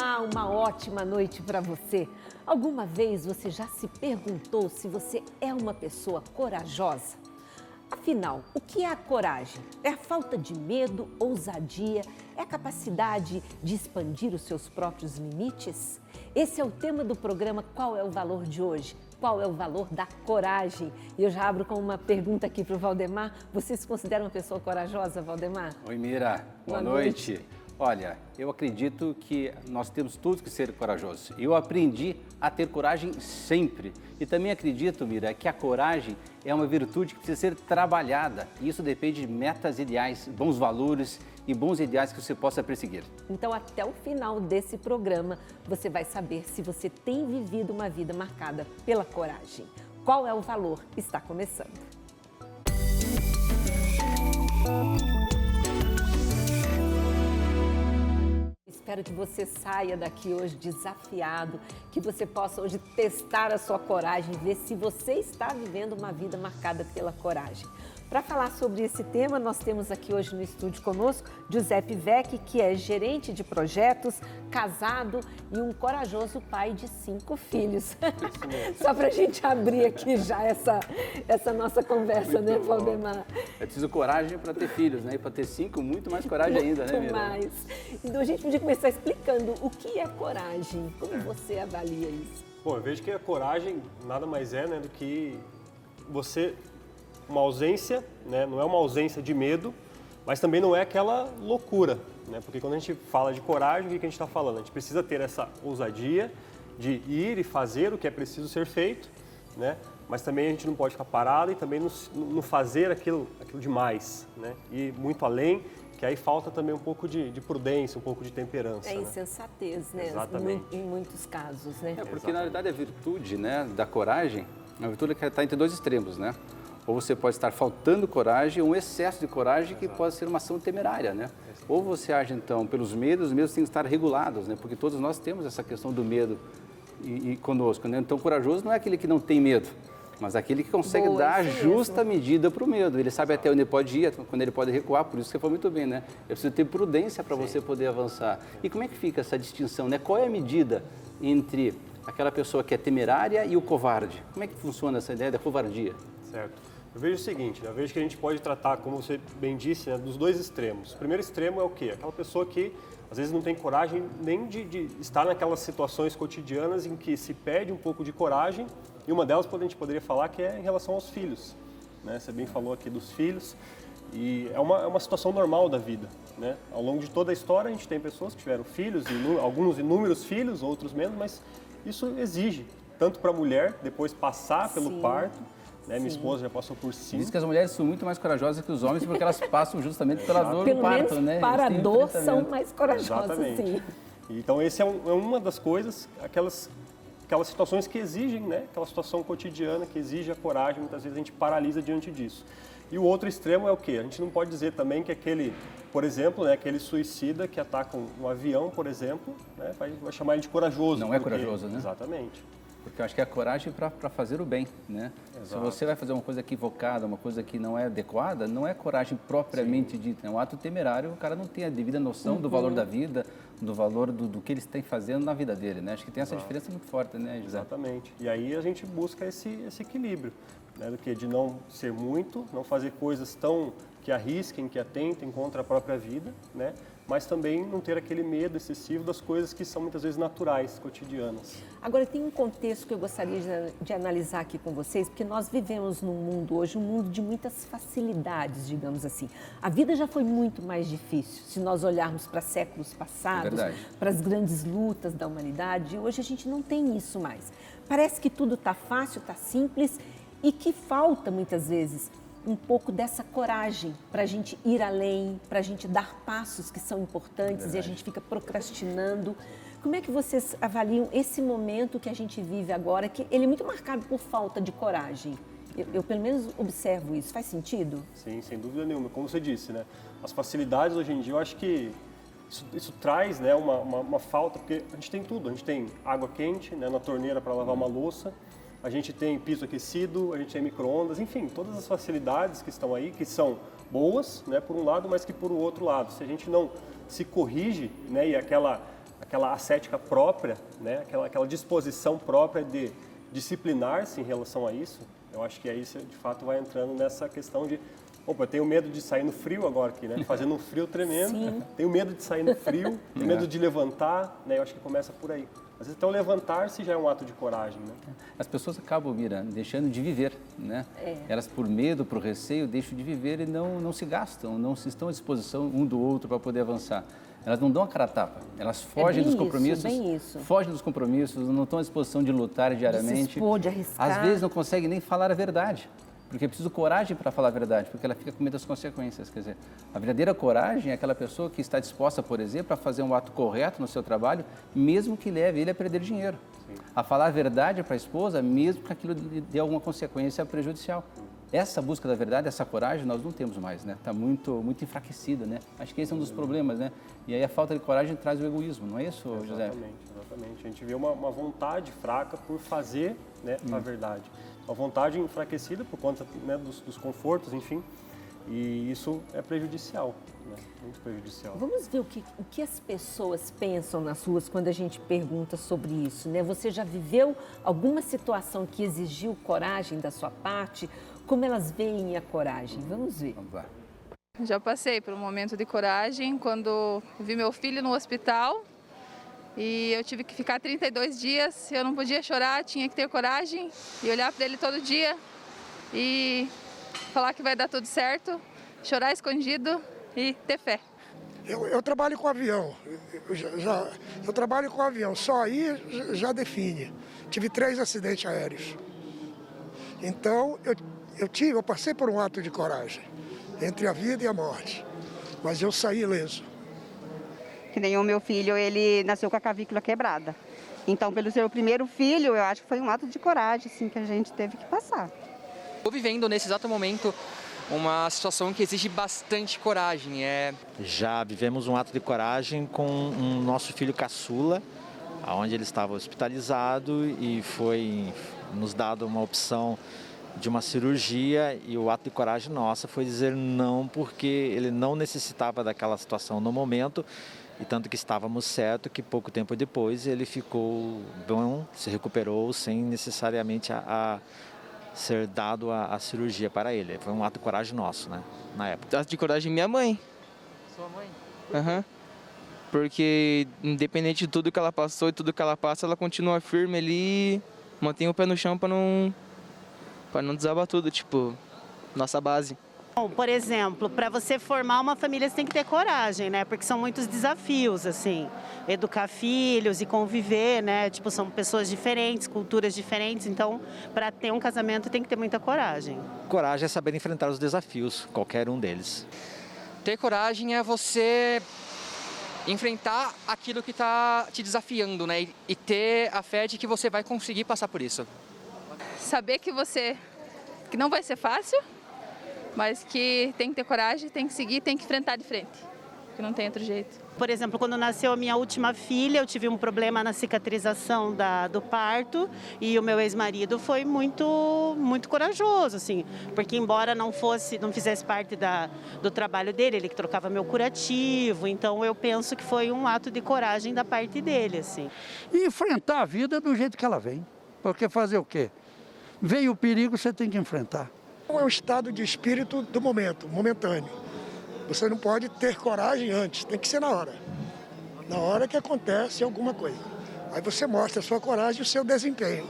Olá, uma ótima noite para você. Alguma vez você já se perguntou se você é uma pessoa corajosa? Afinal, o que é a coragem? É a falta de medo, ousadia? É a capacidade de expandir os seus próprios limites? Esse é o tema do programa Qual é o Valor de hoje? Qual é o valor da coragem? E eu já abro com uma pergunta aqui para o Valdemar. Você se considera uma pessoa corajosa, Valdemar? Oi, Mira. Boa, Boa noite. noite. Olha, eu acredito que nós temos todos que ser corajosos. Eu aprendi a ter coragem sempre. E também acredito, Mira, que a coragem é uma virtude que precisa ser trabalhada. E isso depende de metas ideais, bons valores e bons ideais que você possa perseguir. Então, até o final desse programa, você vai saber se você tem vivido uma vida marcada pela coragem. Qual é o valor? Está começando. Música espero que você saia daqui hoje desafiado, que você possa hoje testar a sua coragem, ver se você está vivendo uma vida marcada pela coragem. Para falar sobre esse tema, nós temos aqui hoje no estúdio conosco Giuseppe Vec, que é gerente de projetos, casado e um corajoso pai de cinco filhos. Só para a gente abrir aqui já essa, essa nossa conversa, né, muito né, Valdemar? É preciso coragem para ter filhos, né? E para ter cinco, muito mais coragem ainda, né, Muito mais. Então a gente podia começar explicando o que é coragem. Como é. você avalia isso? Bom, eu vejo que a coragem nada mais é né, do que você uma ausência, né? não é uma ausência de medo, mas também não é aquela loucura, né? porque quando a gente fala de coragem, o que a gente está falando? A gente precisa ter essa ousadia de ir e fazer o que é preciso ser feito, né? mas também a gente não pode ficar parado e também não, fazer aquilo, aquilo demais, né? e muito além, que aí falta também um pouco de, de prudência, um pouco de temperança. É né? insensatez, né? Exatamente. Em, em muitos casos, né? É, porque Exatamente. na verdade a virtude né, da coragem, a virtude é que está entre dois extremos, né? Ou você pode estar faltando coragem, ou um excesso de coragem que pode ser uma ação temerária, né? Ou você age então pelos medos, os medos têm que estar regulados, né? Porque todos nós temos essa questão do medo e, e conosco, né? Então, corajoso não é aquele que não tem medo, mas aquele que consegue Boa, dar a justa mesmo. medida para o medo. Ele sabe até onde ele pode ir, quando ele pode recuar, por isso que você foi muito bem, né? Eu preciso ter prudência para você poder avançar. E como é que fica essa distinção, né? Qual é a medida entre aquela pessoa que é temerária e o covarde? Como é que funciona essa ideia da covardia? Certo. Eu vejo o seguinte, né? eu vejo que a gente pode tratar, como você bem disse, né, dos dois extremos. O primeiro extremo é o quê? Aquela pessoa que às vezes não tem coragem nem de, de, estar naquelas situações cotidianas em que se pede um pouco de coragem, e uma delas a gente poderia falar que é em relação aos filhos. Né? Você bem falou aqui dos filhos, e é uma, é uma situação normal da vida. Né? Ao longo de toda a história, a gente tem pessoas que tiveram filhos, alguns inúmeros filhos, outros menos, mas isso exige, tanto para a mulher, depois passar pelo Sim. parto, né? Minha esposa já passou por cinco. Diz que as mulheres são muito mais corajosas que os homens porque elas passam justamente pela dor Pelo do parto, menos né? Para a dor são mais corajosas, Exatamente. sim. Então, esse é, um, é, uma das coisas, aquelas, aquelas situações que exigem, né? Aquela situação cotidiana que exige a coragem, muitas vezes a gente paralisa diante disso. E o outro extremo é o quê? A gente não pode dizer também que aquele, por exemplo, né, aquele suicida que ataca um, um avião, por exemplo, né, vai, vai, chamar ele de corajoso. Não é porque... é corajoso, né? Exatamente. Porque eu acho que é a coragem para fazer o bem, né? Exato. Se você vai fazer uma coisa equivocada, uma coisa que não é adequada, não é coragem propriamente Sim. dita, é um ato temerário, o cara não tem a devida noção uhum. do valor da vida, do valor do, do, que ele está fazendo na vida dele, né? Acho que tem essa Exato. diferença muito forte, né, José? Exatamente. E aí a gente busca esse, esse equilíbrio, né? Do que de não ser muito, não fazer coisas tão que arrisquem, que atentem contra a própria vida, né? Mas também não ter aquele medo excessivo das coisas que são muitas vezes naturais, cotidianas. Agora, tem um contexto que eu gostaria de, de, analisar aqui com vocês, porque nós vivemos num mundo hoje, um mundo de muitas facilidades, digamos assim. A vida já foi muito mais difícil, se nós olharmos para séculos passados, é para as grandes lutas da humanidade. Hoje a gente não tem isso mais. Parece que tudo está fácil, está simples e que falta muitas vezes um pouco dessa coragem para a gente ir além, para a gente dar passos que são importantes e a gente fica procrastinando. Como é que vocês avaliam esse momento que a gente vive agora, que ele é muito marcado por falta de coragem? Eu, eu, pelo menos observo isso. Faz sentido? Sim, sem dúvida nenhuma. Como você disse, né? As facilidades hoje em dia, eu acho que isso, isso traz né, uma, uma, uma, falta, porque a gente tem tudo. A gente tem água quente né, na torneira para lavar uma louça, a gente tem piso aquecido, a gente tem micro-ondas, enfim, todas as facilidades que estão aí, que são boas, né, por um lado, mas que por outro lado, se a gente não se corrige, né, e aquela aquela ascética própria, né? aquela, aquela disposição própria de disciplinar-se em relação a isso, eu acho que aí você de fato vai entrando nessa questão de Opa, eu tenho medo de sair no frio agora aqui, né? Fazendo um frio tremendo. Sim. Tenho medo de sair no frio, tenho medo é. de levantar, né? Eu acho que começa por aí. Às vezes, então, levantar-se já é um ato de coragem, né? As pessoas acabam, Mira, deixando de viver, né? É. Elas, por medo, por receio, deixam de viver e não, não se gastam, não se estão à disposição um do outro para poder avançar. Elas não dão a cara a tapa, elas é fogem é dos compromissos, isso, isso. fogem dos compromissos, não estão à disposição de lutar diariamente. De se expor, de arriscar. Às vezes não conseguem nem falar a verdade. Porque é preciso coragem para falar a verdade, porque ela fica com medo das consequências. Quer dizer, a verdadeira coragem é aquela pessoa que está disposta, por exemplo, a fazer um ato correto no seu trabalho, mesmo que leve ele a perder dinheiro. Sim. A falar a verdade para a esposa, mesmo que aquilo dê alguma consequência prejudicial. Essa busca da verdade, essa coragem, nós não temos mais, né? Está muito, muito enfraquecida, né? Acho que esse é um dos problemas, né? E aí a falta de coragem traz o egoísmo, não é isso, José? Exatamente, exatamente. A gente vê uma, uma vontade fraca por fazer né, hum. a verdade a vontade enfraquecida por conta né, dos, dos, confortos, enfim, e isso é prejudicial, né? muito prejudicial. Vamos ver o que, o que as pessoas pensam nas ruas quando a gente pergunta sobre isso, né? Você já viveu alguma situação que exigiu coragem da sua parte? Como elas veem a coragem? Vamos ver. Vamos lá. Já passei por um momento de coragem quando vi meu filho no hospital e eu tive que ficar 32 dias, eu não podia chorar, tinha que ter coragem e olhar para ele todo dia e falar que vai dar tudo certo, chorar escondido e ter fé. Eu, eu trabalho com avião, eu, já, eu trabalho com avião, só aí já define. Tive três acidentes aéreos. Então eu, eu tive, eu passei por um ato de coragem entre a vida e a morte, mas eu saí ileso que nem o meu filho, ele nasceu com a cavícula quebrada. Então, pelo seu primeiro filho, eu acho que foi um ato de coragem, assim, que a gente teve que passar. Estou vivendo nesse exato momento uma situação que exige bastante coragem. É... Já vivemos um ato de coragem com um nosso filho caçula, onde ele estava hospitalizado e foi nos dado uma opção de uma cirurgia e o ato de coragem nossa foi dizer não porque ele não necessitava daquela situação no momento e tanto que estávamos certo que pouco tempo depois ele ficou bom, se recuperou sem necessariamente a, a ser dado a, a, cirurgia para ele. Foi um ato de coragem nosso, né, na época. Ato de coragem minha mãe. Sua mãe? Aham. Uhum. Porque independente de tudo que ela passou e tudo que ela passa, ela continua firme ali, mantém o pé no chão para não para não desabar tudo, tipo, nossa base. Por exemplo, para você formar uma família, você tem que ter coragem, né? Porque são muitos desafios, assim. Educar filhos e conviver, né? Tipo, são pessoas diferentes, culturas diferentes. Então, para ter um casamento, tem que ter muita coragem. Coragem é saber enfrentar os desafios, qualquer um deles. Ter coragem é você enfrentar aquilo que está te desafiando, né? E ter a fé de que você vai conseguir passar por isso. Saber que você que não vai ser fácil, mas que tem que ter coragem, tem que seguir, tem que enfrentar de frente, que não tem outro jeito. Por exemplo, quando nasceu a minha última filha, eu tive um problema na cicatrização da, do parto e o meu ex-marido foi muito, muito corajoso, assim, porque embora não fosse, não fizesse parte da, do trabalho dele, ele que trocava meu curativo, então eu penso que foi um ato de coragem da parte dele, assim. E enfrentar a vida do jeito que ela vem, porque fazer o quê? Veio o perigo, você tem que enfrentar. É um estado de espírito do momento, momentâneo. Você não pode ter coragem antes, tem que ser na hora. Na hora que acontece alguma coisa. Aí você mostra a sua coragem e o seu desempenho.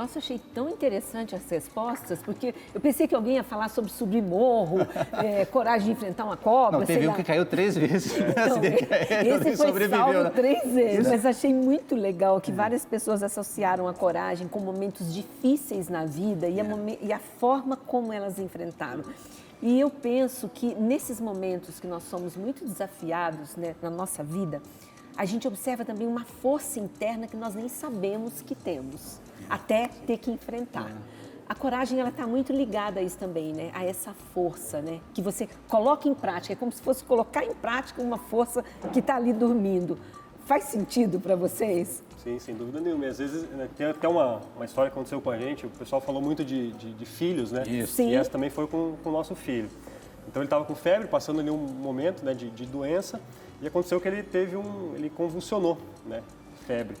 Nossa, achei tão interessante as respostas, porque eu pensei que alguém ia falar sobre subir morro, é, coragem de enfrentar uma cobra. Não, teve um que caiu três vezes. Então, esse foi salvo né? três vezes, mas achei muito legal que várias pessoas associaram a coragem com momentos difíceis na vida e a, é. e a forma como elas enfrentaram. E eu penso que nesses momentos que nós somos muito desafiados né, na nossa vida, a gente observa também uma força interna que nós nem sabemos que temos até ter que enfrentar. É. A coragem ela está muito ligada a isso também, né? A essa força, né? Que você coloca em prática. É como se fosse colocar em prática uma força que está ali dormindo. Faz sentido para vocês? Sim, sem dúvida nenhuma. às vezes né, tem até uma, uma história que aconteceu com a gente. O pessoal falou muito de, de, de filhos, né? Isso. Sim. E essa também foi com, com o nosso filho. Então ele estava com febre, passando ali um momento né, de, de doença. E aconteceu que ele teve um, ele convulsionou, né, febre.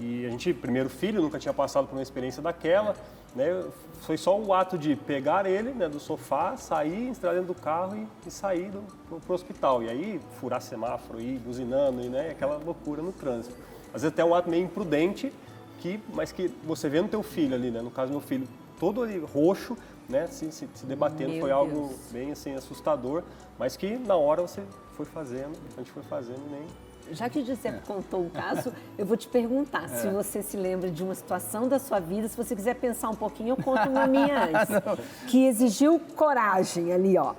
E a gente, primeiro filho, nunca tinha passado por uma experiência daquela, né? Foi só o ato de pegar ele né, do sofá, sair, entrar dentro do carro e, e sair do, pro, pro hospital. E aí furar semáforo, ir buzinando, e, né, aquela loucura no trânsito. Às vezes até um ato meio imprudente, que, mas que você vê no teu filho ali, né? No caso, meu filho todo ali roxo, né? Se, se, se debatendo, Meu foi algo Deus. bem assim assustador, mas que na hora você foi fazendo, a gente foi fazendo e nem Já que o Giuseppe contou o caso, eu vou te perguntar se você se lembra de uma situação da sua vida. Se você quiser pensar um pouquinho, eu conto uma minha antes. que exigiu coragem ali, ó.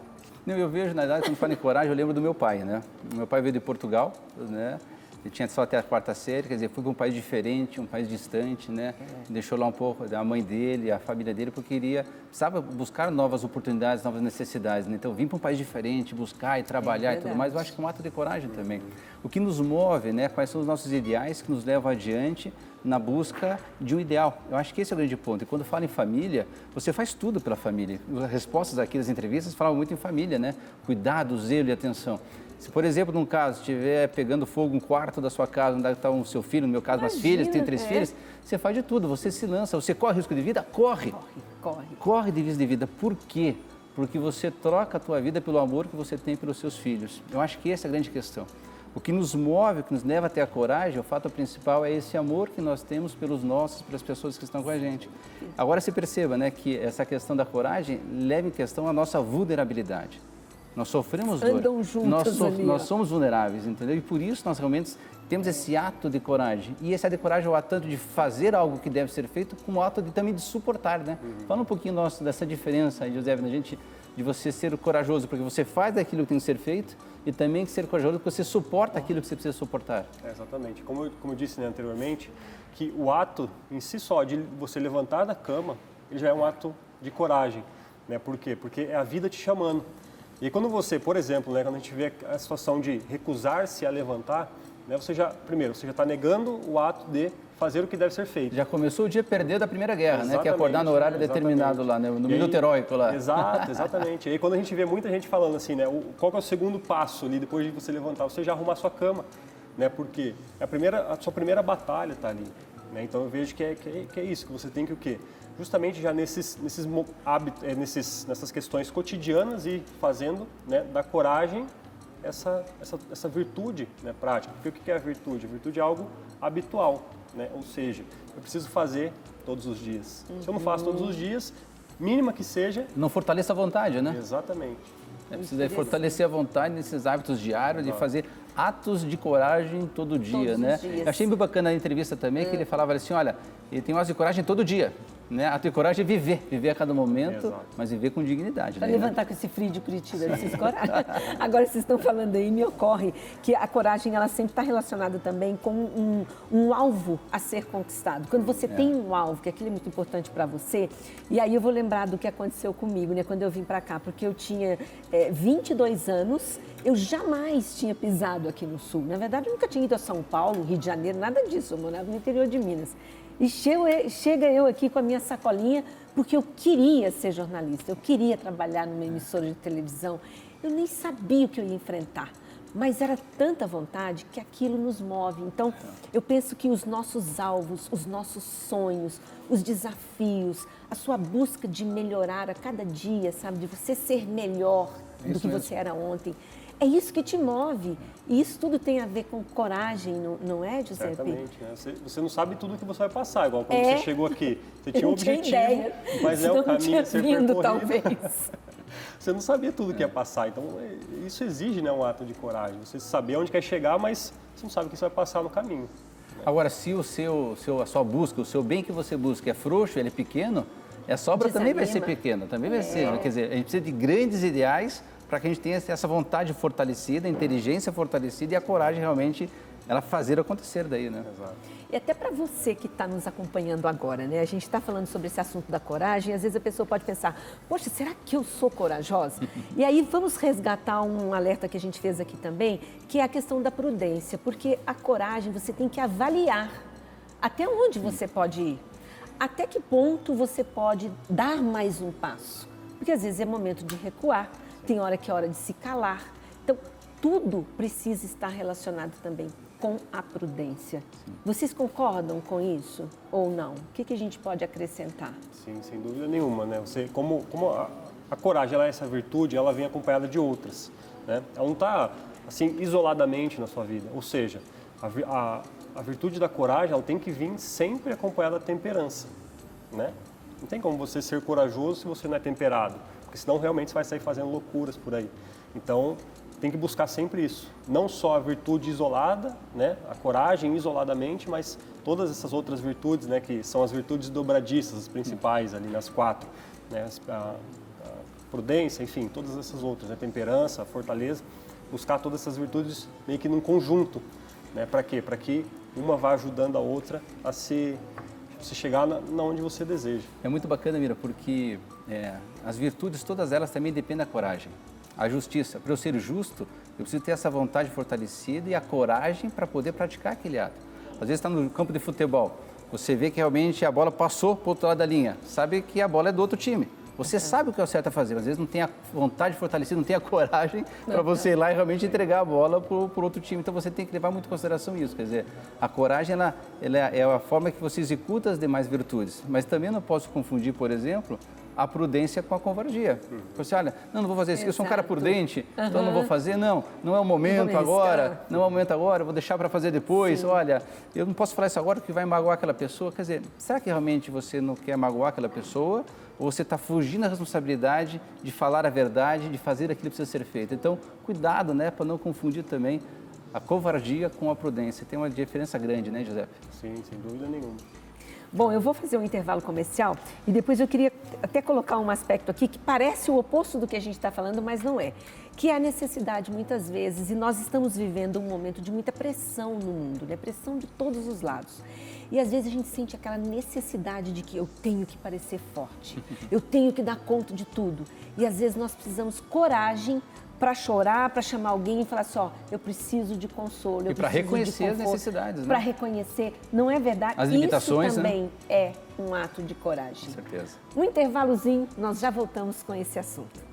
Não, eu vejo, na verdade, quando falo em coragem, eu lembro do meu pai, né? Meu pai veio de Portugal, né? Ele tinha só até a quarta série, quer dizer, foi para um país diferente, um país distante, né? Deixou lá um pouco a mãe dele, a família dele, porque queria, precisava buscar novas oportunidades, novas necessidades, né? Então, vim para um país diferente, buscar e trabalhar e tudo mais, eu acho que é um ato de coragem também. O que nos move, né? Quais são os nossos ideais que nos levam adiante na busca de um ideal. Eu acho que esse é o grande ponto. E quando fala em família, você faz tudo pela família. As respostas aqui das entrevistas falavam muito em família, né? Cuidado, zelo e atenção. Se, por exemplo, num caso, estiver pegando fogo um quarto da sua casa, onde está o seu filho, no meu caso, umas Imagina, filhas, tem três é. filhas, você faz de tudo, você se lança, você corre risco de vida? Corre! Corre. Corre de risco de vida. Por quê? Porque você troca a tua vida pelo amor que você tem pelos seus filhos. Eu acho que essa é a grande questão. O que nos move, o que nos leva até a coragem, o fato principal é esse amor que nós temos pelos nossos, pelas pessoas que estão com a gente. Agora se perceba, né, que essa questão da coragem leva em questão a nossa vulnerabilidade. Nós sofremos dor. Andam juntas nós, sof- ali, nós somos vulneráveis, entendeu? E por isso nós realmente temos esse ato de coragem. E esse ato de coragem é o ato tanto de fazer algo que deve ser feito, como o ato de, também de suportar, né? Fala um pouquinho nosso, dessa diferença aí, José, na gente, de você ser corajoso, porque você faz aquilo que tem que ser feito, e também ser corajoso porque você suporta aquilo que você precisa suportar. É, exatamente. Como, eu- como eu disse né, anteriormente, que o ato em si só de você levantar da cama, ele já é um ato de coragem. Né? Por quê? Porque é a vida te chamando. E quando você, por exemplo, né, quando a gente vê a situação de recusar-se a levantar, né, você já, primeiro, você já está negando o ato de fazer o que deve ser feito. Já começou o dia perder da Primeira Guerra, né? Que é Exatamente, acordar no horário exatamente. determinado lá, né? no E minuto aí- heróico lá. Exato, exatamente. E aí quando a gente vê muita gente falando assim, né, o- qual é o segundo passo ali depois de você levantar? Você já arrumar a sua cama, né? Porque a primeira, a sua primeira batalha está ali. Né? Então eu vejo que é, que é, que é isso, que você tem que o quê? Justamente já nesses, nesses hábitos, é, nesses, nessas questões cotidianas e fazendo né, da coragem essa, essa, essa virtude né, prática. Porque o que é a virtude? A virtude é algo habitual, né? ou seja, eu preciso fazer todos os dias. Se eu não faço todos os dias, mínima que seja, Não fortaleça a vontade, né? exatamente. É preciso fortalecer a vontade nesses hábitos diários de fazer atos de coragem todo dia, os né? dias. Eu achei muito bacana a entrevista também que ele falava assim, olha, ele tem um ato de coragem todo dia, né? Ato de coragem é viver, viver a cada momento, Exato. mas viver com dignidade. Para né? levantar com esse frio de Curitiba, vocês coragem. Agora vocês estão falando aí, me ocorre que a coragem ela sempre está relacionada também com um, um alvo a ser conquistado. Quando você tem um alvo, que aquilo é muito importante para você, e aí eu vou lembrar do que aconteceu comigo, né, quando eu vim para cá, porque eu tinha é, 22 anos, eu jamais tinha pisado aqui no Sul. Na verdade, eu nunca tinha ido a São Paulo, Rio de Janeiro, nada disso. Eu morava no interior de Minas. E chega eu aqui com a minha sacolinha, porque eu queria ser jornalista, eu queria trabalhar numa emissora de televisão. Eu nem sabia o que eu ia enfrentar, mas era tanta vontade que aquilo nos move. Então, eu penso que os nossos alvos, os nossos sonhos, os desafios, a sua busca de melhorar a cada dia, sabe, de você ser melhor do Isso que mesmo. você era ontem. É isso que te move. E isso tudo tem a ver com coragem, não, não é, Giuseppe? Certamente. Né? Você, você não sabe tudo que você vai passar, igual quando É. você chegou aqui. Você tinha um objetivo, ideia. mas é o caminho tinha a ser vindo, percorrido. talvez. Você não sabia tudo que ia passar. Então, é- isso exige né, um ato de coragem. Você saber onde quer chegar, mas você não sabe o que você vai passar no caminho. Agora, se o seu, seu, a sua busca, o seu bem que você busca é frouxo, ele é pequeno, a sobra também vai ser Desanima. pequena, também vai ser. né? Quer dizer, a gente precisa de grandes ideais para que a gente tenha essa vontade fortalecida, a inteligência fortalecida e a coragem realmente ela fazer acontecer daí, né? E até para você que está nos acompanhando agora, né? A gente está falando sobre esse assunto da coragem, às vezes a pessoa pode pensar, poxa, será que eu sou corajosa? e aí vamos resgatar um alerta que a gente fez aqui também, que é a questão da prudência, porque a coragem você tem que avaliar até onde você pode ir, até que ponto você pode dar mais um passo. Porque às vezes é momento de recuar, tem hora que é hora de se calar. Então, tudo precisa estar relacionado também com a prudência. Vocês concordam com isso ou não? O que, que a gente pode acrescentar? Sim, sem dúvida nenhuma, né? Você, como, como a, a coragem ela é essa virtude, ela vem acompanhada de outras, né? Ela não está assim isoladamente na sua vida. Ou seja, a, a, a virtude da coragem ela tem que vir sempre acompanhada da temperança, né? Não tem como você ser corajoso se você não é temperado, porque senão realmente você vai sair fazendo loucuras por aí. Então, tem que buscar sempre isso. Não só a virtude isolada, né, a coragem isoladamente, mas todas essas outras virtudes, né, que são as virtudes dobradiças, as principais ali nas quatro, né, a, a prudência, enfim, todas essas outras, né, temperança, fortaleza, buscar todas essas virtudes meio que num conjunto, né, para quê? Para que uma vá ajudando a outra a se, se chegar na, na onde você deseja. É muito bacana, Mira, porque é, as virtudes, todas elas também dependem da coragem a justiça. Para eu ser justo, eu preciso ter essa vontade fortalecida e a coragem para poder praticar aquele ato. Às vezes está no campo de futebol, você vê que realmente a bola passou para o outro lado da linha, sabe que a bola é do outro time. Você é. sabe o que é o certo a fazer, mas às vezes não tem a vontade fortalecida, não tem a coragem para você ir lá e realmente entregar a bola para o outro time. Então você tem que levar muito em consideração isso. Quer dizer, a coragem ela, ela é a forma que você executa as demais virtudes. Mas também não posso confundir, por exemplo, a prudência com a covardia. Uhum. Você olha, não, não vou fazer isso, eu sou um cara prudente, uhum. então não vou fazer, não, não é o momento agora, não é o momento agora, vou deixar para fazer depois, Sim. olha, eu não posso falar isso agora porque vai magoar aquela pessoa. Quer dizer, será que realmente você não quer magoar aquela pessoa? Ou você está fugindo da responsabilidade de falar a verdade, de fazer aquilo que precisa ser feito? Então, cuidado, né, para não confundir também a covardia com a prudência. Tem uma diferença grande, né, José? Sim, sem dúvida nenhuma. Bom, eu vou fazer um intervalo comercial e depois eu queria até colocar um aspecto aqui que parece o oposto do que a gente está falando, mas não é. Que é a necessidade, muitas vezes, e nós estamos vivendo um momento de muita pressão no mundo, né? Pressão de todos os lados. E às vezes a gente sente aquela necessidade de que eu tenho que parecer forte, eu tenho que dar conta de tudo. E às vezes nós precisamos coragem para chorar, para chamar alguém e falar assim, ó, eu preciso de consolo. e para reconhecer as necessidades, né? Para reconhecer, não é verdade? As limitações, Isso também né? é um ato de coragem. Com certeza. Um intervalozinho, nós já voltamos com esse assunto.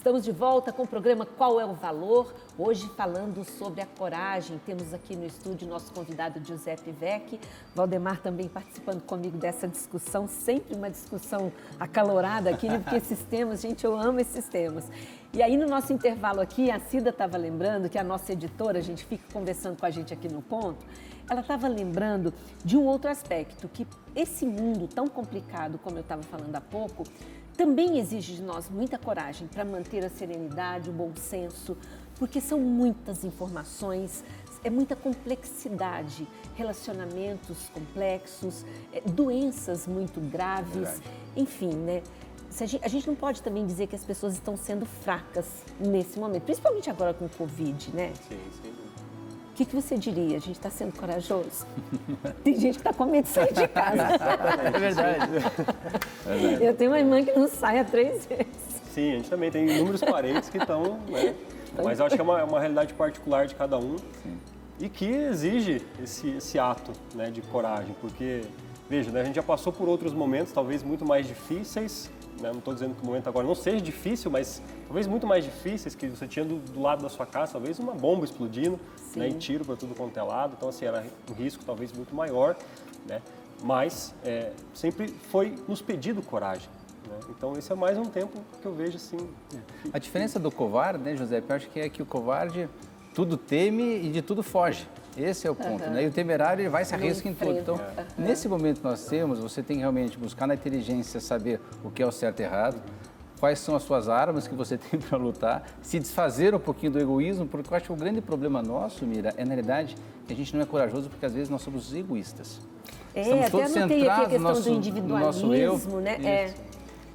Estamos de volta com o programa Qual é o Valor? Hoje falando sobre a coragem. Temos aqui no estúdio nosso convidado Giuseppe Vecchi, Valdemar também participando comigo dessa discussão, sempre uma discussão acalorada aqui, né? porque esses temas, gente, eu amo esses temas. E aí no nosso intervalo aqui, a Cida estava lembrando que a nossa editora, a gente fica conversando com a gente aqui no ponto, ela estava lembrando de um outro aspecto, que esse mundo tão complicado, como eu estava falando há pouco, também exige de nós muita coragem para manter a serenidade, o bom senso, porque são muitas informações, é muita complexidade, relacionamentos complexos, é, doenças muito graves, Verdade. enfim, né? A gente, a gente, não pode também dizer que as pessoas estão sendo fracas nesse momento, principalmente agora com o Covid, né? Sim, sim que, que você diria? A gente está sendo corajoso? Tem gente que está com medo de sair de casa. É verdade. Eu tenho uma irmã que não sai há três vezes. Sim, a gente também tem inúmeros parentes que estão, né? Mas eu acho que é uma, é uma realidade particular de cada um Sim. e que exige esse, esse ato né, de coragem, porque, veja, né, a gente já passou por outros momentos, talvez muito mais difíceis, né? não estou dizendo que o momento agora não seja difícil, mas talvez muito mais difíceis, que você tinha do, do lado da sua casa, talvez uma bomba explodindo, né? e tiro para tudo quanto é lado, então assim, era um risco talvez muito maior, né? mas é, sempre foi nos pedido coragem. Né? Então esse é mais um tempo que eu vejo assim. A diferença do covarde, né, José, eu acho que é que o covarde tudo teme e de tudo foge. Esse é o ponto, uhum. né? E o temerário ele vai se arrisca em tudo. Então, uhum. nesse momento que nós temos, você tem que realmente buscar na inteligência saber o que é o certo e errado, quais são as suas armas que você tem para lutar, se desfazer um pouquinho do egoísmo, porque eu acho que o grande problema nosso, Mira, é na realidade que a gente não é corajoso porque às vezes nós somos egoístas. É, Estamos até todos centrados aqui a questão no nosso, do individualismo, no nosso eu, né? É.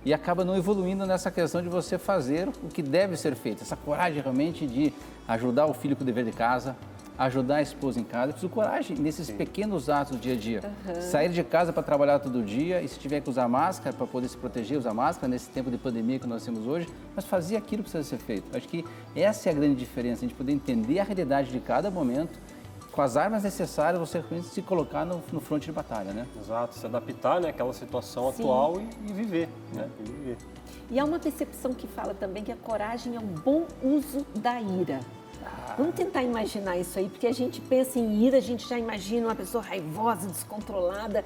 E acaba não evoluindo nessa questão de você fazer o que deve ser feito. Essa coragem realmente de ajudar o filho com o dever de casa, ajudar a esposa em casa. Eu preciso coragem nesses Sim. pequenos atos do dia a dia. Uhum. Sair de casa para trabalhar todo dia e se tiver que usar máscara para poder se proteger, usar máscara nesse tempo de pandemia que nós temos hoje, mas fazer aquilo que precisa ser feito. Acho que essa é a grande diferença, a gente poder entender a realidade de cada momento com as armas necessárias, você se colocar no, no fronte de batalha, né? Exato, se adaptar né, àquela situação Sim. atual e, e viver, né? E viver. E há uma percepção que fala também que a coragem é um bom uso da ira. Vamos tentar imaginar isso aí, porque a gente pensa em ira, a gente já imagina uma pessoa raivosa, descontrolada,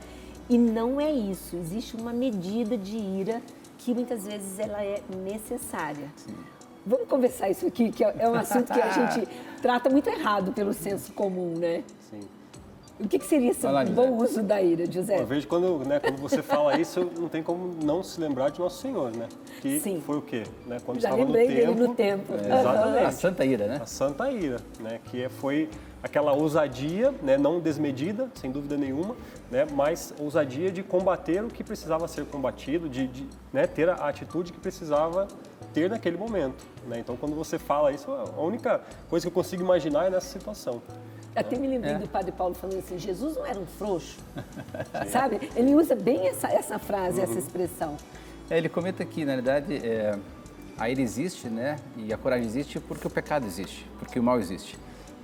e não é isso. Existe uma medida de ira que muitas vezes ela é necessária. Sim. Vamos conversar isso aqui, que é um assunto que a gente trata muito errado pelo senso comum, né? O que, que seria esse Fala, bom uso da ira, José? Eu vejo quando, né, quando você fala isso, não tem como não se lembrar de Nosso Senhor, né? Que Sim. foi o quê? Né? Quando Já lembrei no dele no tempo. É, exatamente. A Santa Ira, né? A Santa Ira, né? Que foi aquela ousadia, né, não desmedida, sem dúvida nenhuma, né, mas ousadia de combater o que precisava ser combatido, de, de né, ter a atitude que precisava ter naquele momento. Né? Então, quando você fala isso, a única coisa que eu consigo imaginar é nessa situação. Até me lembrei é. do Padre Paulo falando assim, Jesus não era um frouxo, sabe? Ele usa bem essa, essa frase, uhum. essa expressão. É, ele comenta que, na verdade, é, a ira existe, né? E a coragem existe porque o pecado existe, porque o mal existe.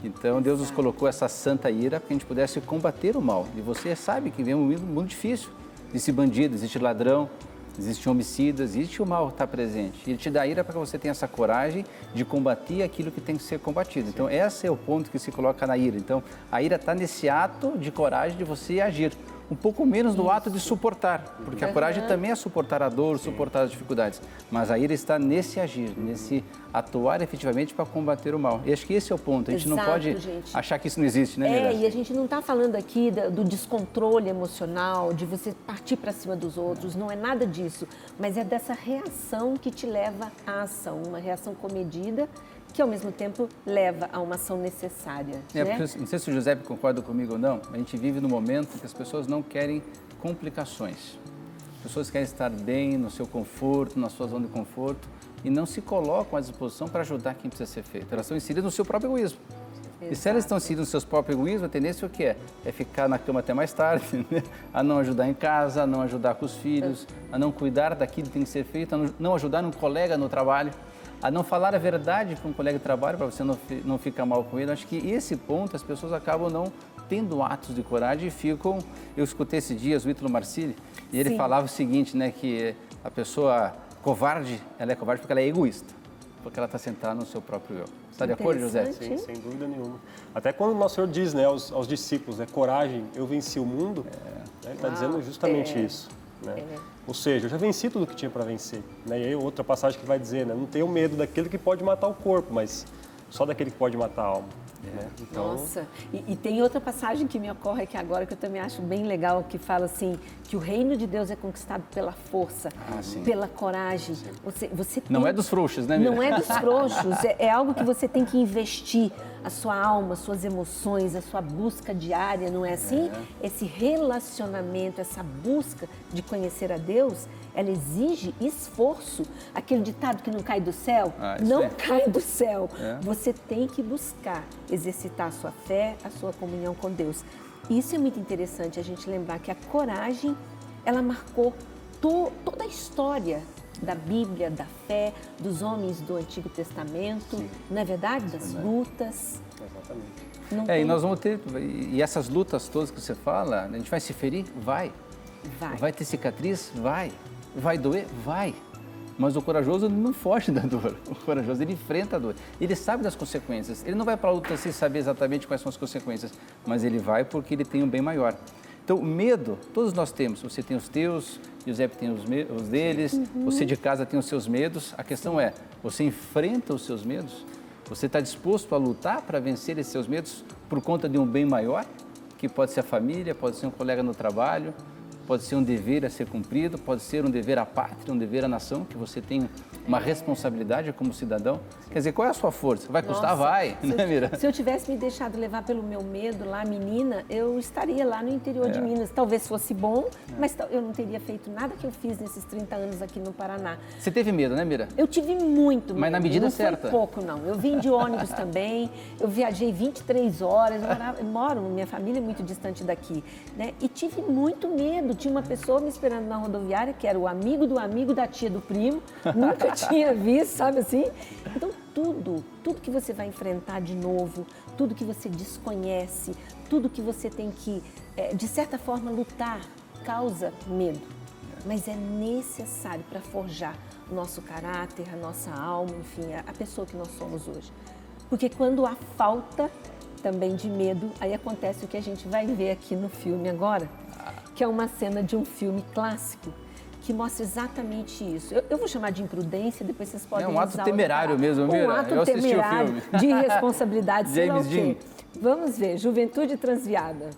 Então Deus nos colocou essa santa ira para que a gente pudesse combater o mal. E você sabe que vem um mundo muito difícil. Existe bandido, existe ladrão, existe homicidas, existe o mal está presente. Ele te dá ira para que você tenha essa coragem de combater aquilo que tem que ser combatido. Então esse é o ponto que se coloca na ira. Então a ira está nesse ato de coragem de você agir um pouco menos do ato de suportar, porque a coragem também é suportar a dor, suportar as dificuldades, mas a ira está nesse agir, nesse atuar efetivamente para combater o mal. E acho que esse é o ponto, a gente Exato, não pode gente. achar que isso não existe, né, É, e a gente não está falando aqui do descontrole emocional, de você partir para cima dos outros, não é nada disso, mas é dessa reação que te leva à ação, uma reação comedida que ao mesmo tempo leva a uma ação necessária. É, né? não sei se o José concorda comigo ou não, a gente vive num momento que as pessoas não querem complicações. As pessoas querem estar bem, no seu conforto, na sua zona de conforto e não se colocam à disposição para ajudar quem precisa ser feito. Elas estão inseridas no seu próprio egoísmo. Exato. E se elas estão inseridas nos seus próprios egoísmos, a tendência é o que é? É ficar na cama até mais tarde, né? a não ajudar em casa, a não ajudar com os filhos, a não cuidar daquilo que tem que ser feito, a não ajudar um colega no trabalho a não falar a verdade para um colega de trabalho, para você não, não ficar mal com ele. Acho que esse ponto as pessoas acabam não tendo atos de coragem e ficam. Eu escutei esse dia o Ítalo Marcilli e ele Sim. falava o seguinte, né, que a pessoa covarde, ela é covarde porque ela é egoísta, porque ela está sentada no seu próprio eu. Está de acordo, José? Sim, sem dúvida nenhuma. Até quando o nosso Senhor diz né, aos, aos discípulos, né, coragem, eu venci o mundo, é. né, ele está dizendo justamente é. isso. Né? É. Ou seja, eu já venci tudo que tinha para vencer. Né? E aí outra passagem que vai dizer, né? não tenho medo daquele que pode matar o corpo, mas só daquele que pode matar a alma. É. Né? Então... Nossa, e, e, tem outra passagem que me ocorre aqui agora que eu também acho bem legal, que fala assim, que o reino de Deus é conquistado pela força, ah, pela coragem. Você, você tem... Não é dos frouxos, né, Mira? Não é dos frouxos, é, é algo que você tem que investir a sua alma, suas emoções, a sua busca diária, não é assim? É. Esse relacionamento, essa busca de conhecer a Deus, ela exige esforço. Aquele ditado que não cai do céu, ah, não é. cai do céu. É. Você tem que buscar exercitar a sua fé, a sua comunhão com Deus. Isso é muito interessante a gente lembrar que a coragem, ela marcou to, toda a história da Bíblia, da fé, dos homens do Antigo Testamento, Sim. não é verdade? Das lutas. Exatamente. Não é, tem... e nós vamos ter, e essas lutas todas que você fala, a gente vai se ferir? Vai. Vai. Vai ter cicatriz? Vai. Vai doer? Vai. Mas o corajoso não foge da dor. O corajoso ele enfrenta a dor. Ele sabe das consequências. Ele não vai para a luta sem saber exatamente quais são as consequências, mas ele vai porque ele tem um bem maior. Então, medo, todos nós temos. Você tem os teus, Giuseppe tem os, os deles, uhum. você de casa tem os seus medos. A questão é, você enfrenta os seus medos? Você está disposto a lutar para vencer esses seus medos por conta de um bem maior? Que pode ser a família, pode ser um colega no trabalho, pode ser um dever a ser cumprido, pode ser um dever à pátria, um dever à nação, que você tem uma responsabilidade como cidadão. Quer dizer, qual é a sua força? Vai custar? Nossa, vai, se né, eu, Mira? Se eu tivesse me deixado levar pelo meu medo lá, menina, eu estaria lá no interior é. de Minas. Talvez fosse bom, é. mas eu não teria feito nada que eu fiz nesses 30 anos aqui no Paraná. Você teve medo, né, Mira? Eu tive muito medo. Mas na medida não certa. Foi pouco, não. Eu vim de ônibus também, eu viajei 23 horas, eu, morava, eu moro, minha família é muito distante daqui, né? E tive muito medo. Tinha uma pessoa me esperando na rodoviária, que era o amigo do amigo da tia do primo, nunca tinha visto, sabe assim? Então, tudo, tudo que você vai enfrentar de novo, tudo que você desconhece, tudo que você tem que, é, de certa forma, lutar, causa medo. Mas é necessário para forjar o nosso caráter, a nossa alma, enfim, a pessoa que nós somos hoje. Porque quando há falta também de medo, aí acontece o que a gente vai ver aqui no filme agora, que é uma cena de um filme clássico que mostra exatamente isso. Eu, eu vou chamar de imprudência, depois vocês podem É um ato temerário mesmo, Mira. Um ato eu assisti temerário o filme. de irresponsabilidade, James. Dean. Vamos ver, Juventude Transviada.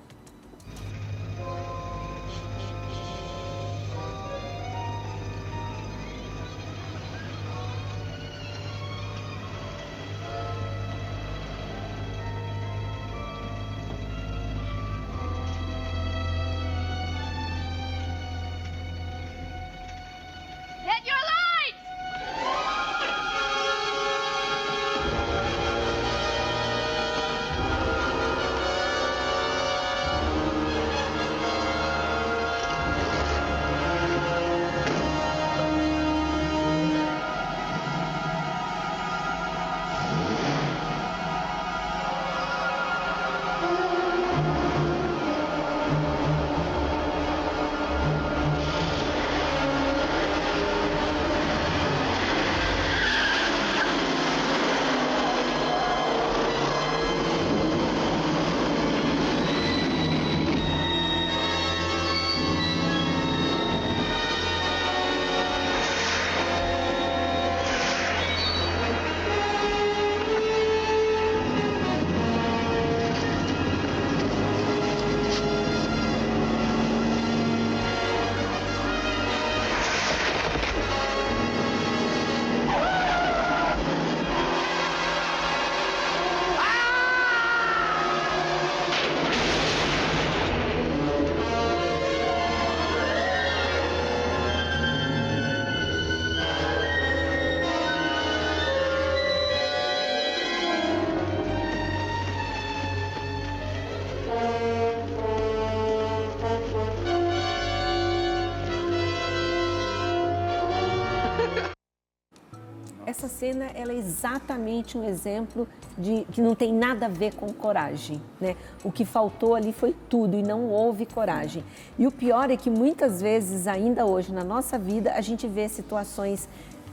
Essa cena ela é exatamente um exemplo de que não tem nada a ver com coragem, né? O que faltou ali foi tudo e não houve coragem. E o pior é que muitas vezes ainda hoje na nossa vida a gente vê situações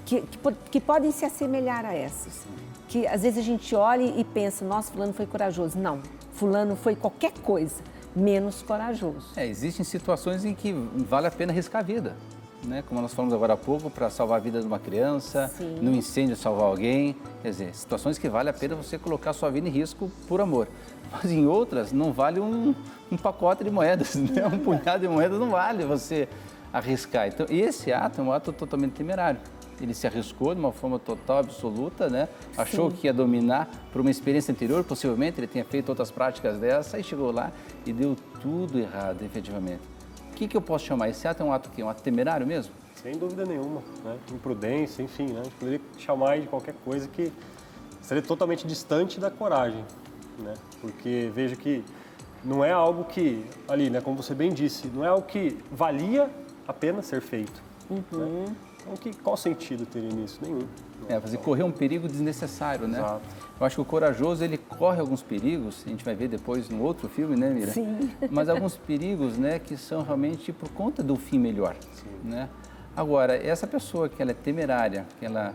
que, que, que podem se assemelhar a essas. Que às vezes a gente olha e pensa, nossa, fulano foi corajoso. Não, fulano foi qualquer coisa menos corajoso. É, existem situações em que vale a pena arriscar a vida. Né? Como nós falamos agora há pouco, para salvar a vida de uma criança, Sim. no incêndio salvar alguém. Quer dizer, situações que vale a pena você colocar a sua vida em risco por amor. Mas em outras, não vale um, um pacote de moedas, né? um punhado de moedas não vale você arriscar. Então, esse ato é um ato totalmente temerário. Ele se arriscou de uma forma total, absoluta, né? Achou Sim. que ia dominar por uma experiência anterior, possivelmente ele tinha feito outras práticas dessa, e chegou lá e deu tudo errado, efetivamente. O que, que eu posso chamar? Esse ato é um ato que Um ato temerário mesmo? Sem dúvida nenhuma, né? Imprudência, enfim, né? A gente poderia chamar de qualquer coisa que seria totalmente distante da coragem, né? Porque veja que não é algo que, ali, né, como você bem disse, não é algo que valia a pena ser feito. Né? Então, que, qual sentido teria nisso? Nenhum. É, fazer correr um perigo desnecessário, né? Exato. Eu acho que o corajoso, ele corre alguns perigos, a gente vai ver depois no outro filme, né, Mira? Sim. Mas alguns perigos, né, que são realmente por conta do fim melhor, né? Agora, essa pessoa que ela é temerária, que ela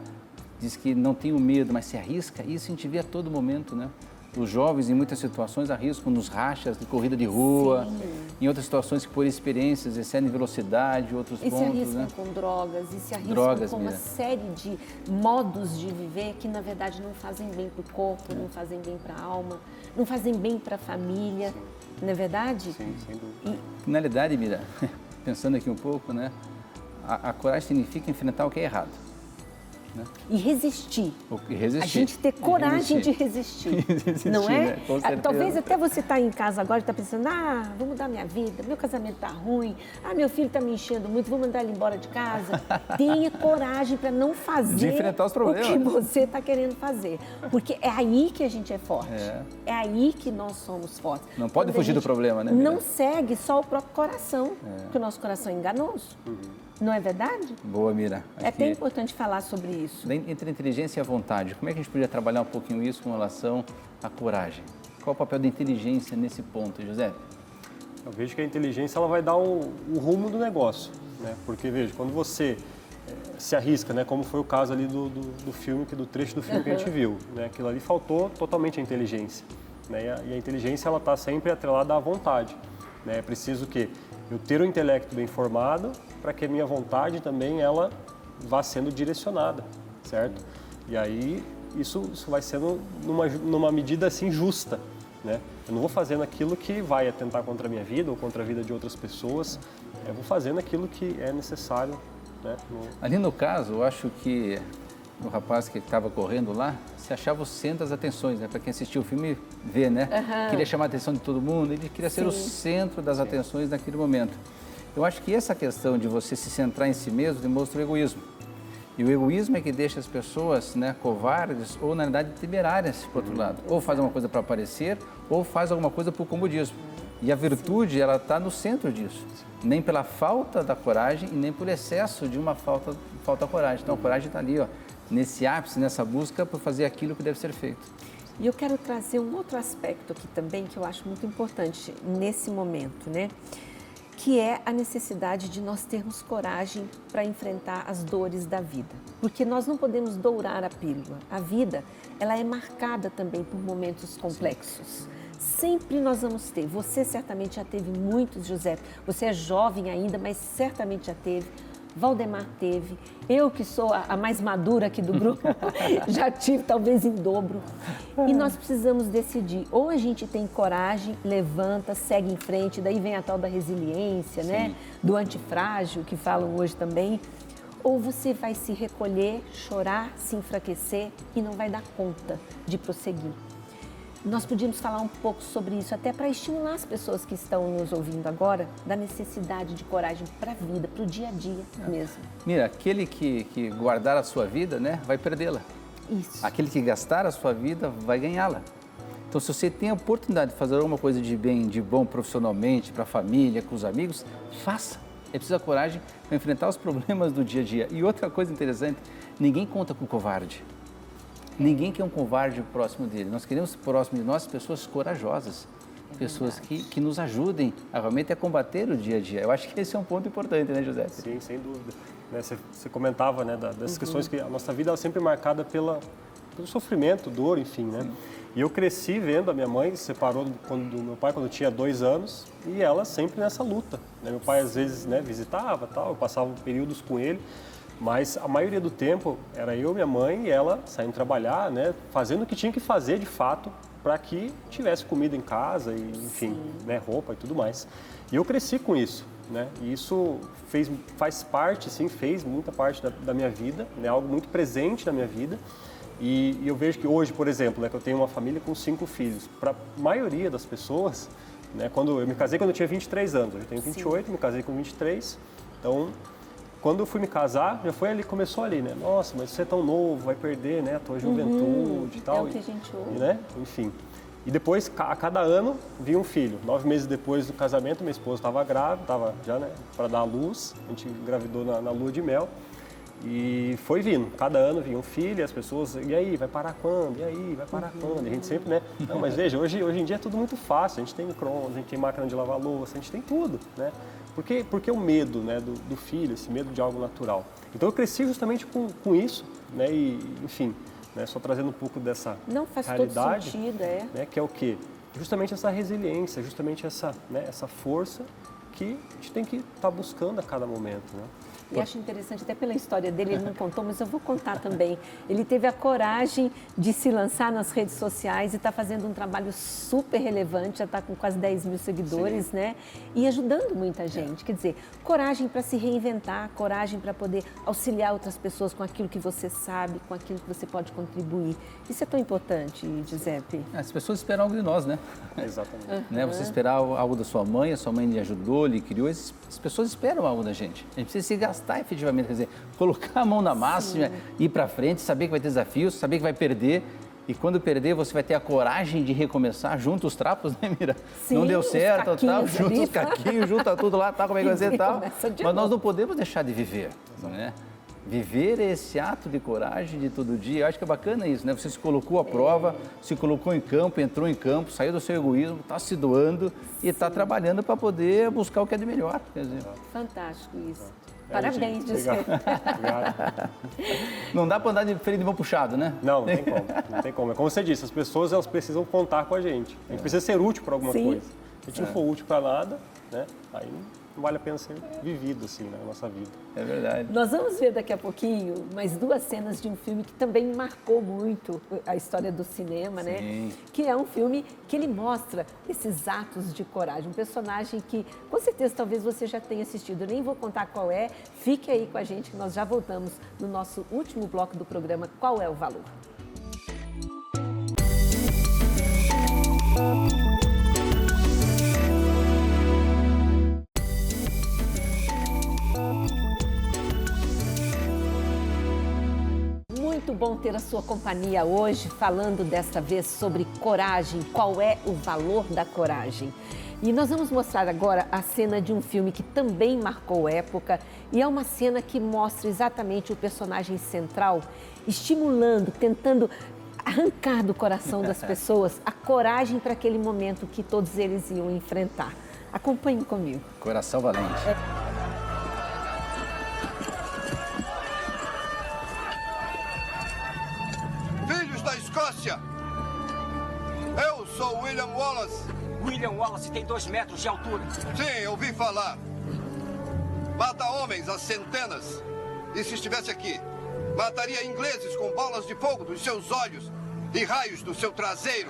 diz que não tem o medo, mas se arrisca, isso a gente vê a todo momento, né? Os jovens, em muitas situações, arriscam nos rachas de corrida de rua, em outras situações que, por experiências, excedem velocidade, outros E se pontos, arriscam né? com drogas, e se arriscam Drogas, com uma série de modos de viver que, na verdade, não fazem bem para o corpo, não fazem bem para a alma, não fazem bem para a família, não é verdade? Sim, sem dúvida. E, Finalidade, Mira, pensando aqui um pouco, né? A, a coragem significa enfrentar o que é errado. E resistir. Que resistir. A gente ter E coragem de resistir. resistir, Resistir, não é? né? Ah. Talvez até você está em casa agora e está pensando, ah, vou mudar minha vida, meu casamento está ruim, ah, meu filho está me enchendo muito, vou mandar ele embora de casa. Tenha coragem para não fazer De enfrentar os problemas. o que você está querendo fazer. Porque é aí que a gente é forte. É. É, aí que nós somos fortes. Não pode Quando fugir do problema, né? Não segue só o próprio coração, É. porque o nosso coração é enganoso. Não é verdade? Boa, Mira. É até importante falar sobre isso. Entre a inteligência e a vontade, como é que a gente podia trabalhar um pouquinho isso com relação à coragem? Qual o papel da inteligência nesse ponto, José? Eu vejo que a inteligência ela vai dar o, o rumo do negócio, né? Porque veja, quando você eh, se arrisca, né? Como foi o caso ali do, do, do filme, que do trecho do filme que a gente viu, né? Aquilo ali faltou totalmente a inteligência, né? E a, e a inteligência ela está sempre atrelada à vontade, né? É preciso que eu ter o intelecto bem formado para que a minha vontade também ela vá sendo direcionada, certo? E aí isso, isso vai sendo numa, numa medida assim justa, né? Eu não vou fazendo aquilo que vai atentar contra a minha vida ou contra a vida de outras pessoas. Eu vou fazendo aquilo que é necessário. Né? No... Ali no caso, eu acho que o rapaz que estava correndo lá se achava o centro das atenções, né? Para quem assistiu o filme vê, né? Uhum. Queria chamar a atenção de todo mundo, ele queria ser Sim. o centro das atenções naquele momento. Eu acho que essa questão de você se centrar em si mesmo demonstra o egoísmo. E o egoísmo é que deixa as pessoas né, covardes ou, na verdade, temerárias, por outro lado. Ou faz alguma coisa para aparecer, ou faz alguma coisa por comodismo. E a virtude, ela está no centro disso. Nem pela falta da coragem e nem por excesso de uma falta, falta de coragem. Então, a coragem está ali, ó, nesse ápice, nessa busca por fazer aquilo que deve ser feito. E eu quero trazer um outro aspecto aqui também que eu acho muito importante nesse momento, né? que é a necessidade de nós termos coragem para enfrentar as dores da vida. Porque nós não podemos dourar a pílula. A vida, ela é marcada também por momentos complexos. Sempre nós vamos ter. Você certamente já teve muitos, José. Você é jovem ainda, mas certamente já teve Valdemar teve, eu que sou a, a mais madura aqui do grupo, já tive talvez em dobro. E nós precisamos decidir, ou a gente tem coragem, levanta, segue em frente, daí vem a tal da resiliência, né? Sim. né? Do antifrágil, que falam hoje também, ou você vai se recolher, chorar, se enfraquecer e não vai dar conta de prosseguir. Nós podíamos falar um pouco sobre isso, até para estimular as pessoas que estão nos ouvindo agora, da necessidade de coragem para a vida, para o dia a dia mesmo. Mira, aquele que, que guardar a sua vida, né, vai perdê-la. Isso. Aquele que gastar a sua vida, vai ganhá-la. Então, se você tem a oportunidade de fazer alguma coisa de bem, de bom profissionalmente, para a família, com os amigos, faça. É preciso coragem para enfrentar os problemas do dia a dia. E outra coisa interessante, ninguém conta com covarde. Ninguém quer um covarde próximo dele. Nós queremos próximo de nós pessoas corajosas, é pessoas que, que nos ajudem a realmente a combater o dia a dia. Eu acho que esse é um ponto importante, né, José? Sim, sem dúvida. Né, você, você, comentava né, das uhum. questões que a nossa vida é sempre marcada pela, pelo sofrimento, dor, enfim, né? Sim. E eu cresci vendo a minha mãe se separou quando, do meu pai quando eu tinha dois anos e ela sempre nessa luta. Né? Meu pai às vezes né, visitava, tal, eu passava períodos com ele mas a maioria do tempo era eu, minha mãe e ela saindo trabalhar, né, fazendo o que tinha que fazer de fato para que tivesse comida em casa e, enfim, né, roupa e tudo mais. E eu cresci com isso, né? E isso fez, faz parte, sim, fez muita parte da, da minha vida, né? Algo muito presente na minha vida. E, e, eu vejo que hoje, por exemplo, né, que eu tenho uma família com cinco filhos. Para a maioria das pessoas, né, quando eu me casei quando eu tinha 23 anos, hoje eu tenho 28, sim. me casei com 23. Então, quando eu fui me casar, já foi ali, começou ali, né? Nossa, mas você é tão novo, vai perder, né, a tua juventude uhum, e tal. É o que a gente ouve. Né? Enfim. E depois, a cada ano, vinha um filho. Nove meses depois do casamento, minha esposa estava grávida, estava já, né, para dar a luz. A gente engravidou na, na, lua de mel. E foi vindo. Cada ano vinha um filho e as pessoas, e aí, vai parar quando? E aí, vai parar uhum. quando? E a gente sempre, né? Não, mas veja, hoje, hoje em dia é tudo muito fácil. A gente tem micro-ondas, a gente tem máquina de lavar louça, a gente tem tudo, né? Por que, porque o medo né, do, do, filho, esse medo de algo natural? Então eu cresci justamente com, com isso, né, e, enfim, né, só trazendo um pouco dessa Não faz realidade, todo sentido, é. Né, que é o quê? Justamente essa resiliência, justamente essa, né, essa força que a gente tem que estar tá buscando a cada momento. Né? E acho interessante, até pela história dele, ele não contou, mas eu vou contar também. Ele teve a coragem de se lançar nas redes sociais e está fazendo um trabalho super relevante, já está com quase 10 mil seguidores, Sim. né? E ajudando muita gente. É. Quer dizer, coragem para se reinventar, coragem para poder auxiliar outras pessoas com aquilo que você sabe, com aquilo que você pode contribuir. Isso é tão importante, Giuseppe. As pessoas esperam algo de nós, né? Exatamente. Uhum. Né? Você esperar algo da sua mãe, a sua mãe lhe ajudou, lhe criou, as pessoas esperam algo da gente. A gente precisa se gastar gastar efetivamente, quer dizer, colocar a mão na massa, Sim. ir para frente, saber que vai ter desafios, saber que vai perder. E quando perder, você vai ter a coragem de recomeçar, junta os trapos, né, Mira? Sim, não deu certo, tal, junta os caquinhos, junta tudo lá, tal, como é que vai ser E tal. Mas nós novo. não podemos deixar de viver, né? Viver esse ato de coragem de todo dia, eu acho que é bacana isso, né? Você se colocou à prova, se colocou em campo, entrou em campo, saiu do seu egoísmo, está se doando e está trabalhando para poder buscar o que é de melhor. Quer dizer, Fantástico isso. É, Parabéns, Gisele. obrigado. não dá para andar de freio de mão puxado, né? Não, não tem como. Não tem como. É como você disse, as pessoas elas precisam contar com a gente. A gente precisa ser útil para alguma Sim. coisa. Se a gente É. não for útil para nada, né? Aí não vale a pena ser vivido assim na nossa vida. É verdade. Nós vamos ver daqui a pouquinho mais duas cenas de um filme que também marcou muito a história do cinema, né? Sim. Que é um filme que ele mostra esses atos de coragem. Um personagem que, com certeza, talvez você já tenha assistido. Eu nem vou contar qual é. Fique aí com a gente que nós já voltamos no nosso último bloco do programa Qual é o Valor? Ter a sua companhia hoje, falando desta vez sobre coragem, qual é o valor da coragem. E nós vamos mostrar agora a cena de um filme que também marcou época e é uma cena que mostra exatamente o personagem central estimulando, tentando arrancar do coração das pessoas a coragem para aquele momento que todos eles iam enfrentar. Acompanhe comigo. Coração valente. Filhos Escócia! Eu sou William Wallace. William Wallace tem dois metros de altura. Sim, ouvi falar. Mata homens a centenas. E se estivesse aqui, mataria ingleses com bolas de fogo dos seus olhos e raios do seu traseiro.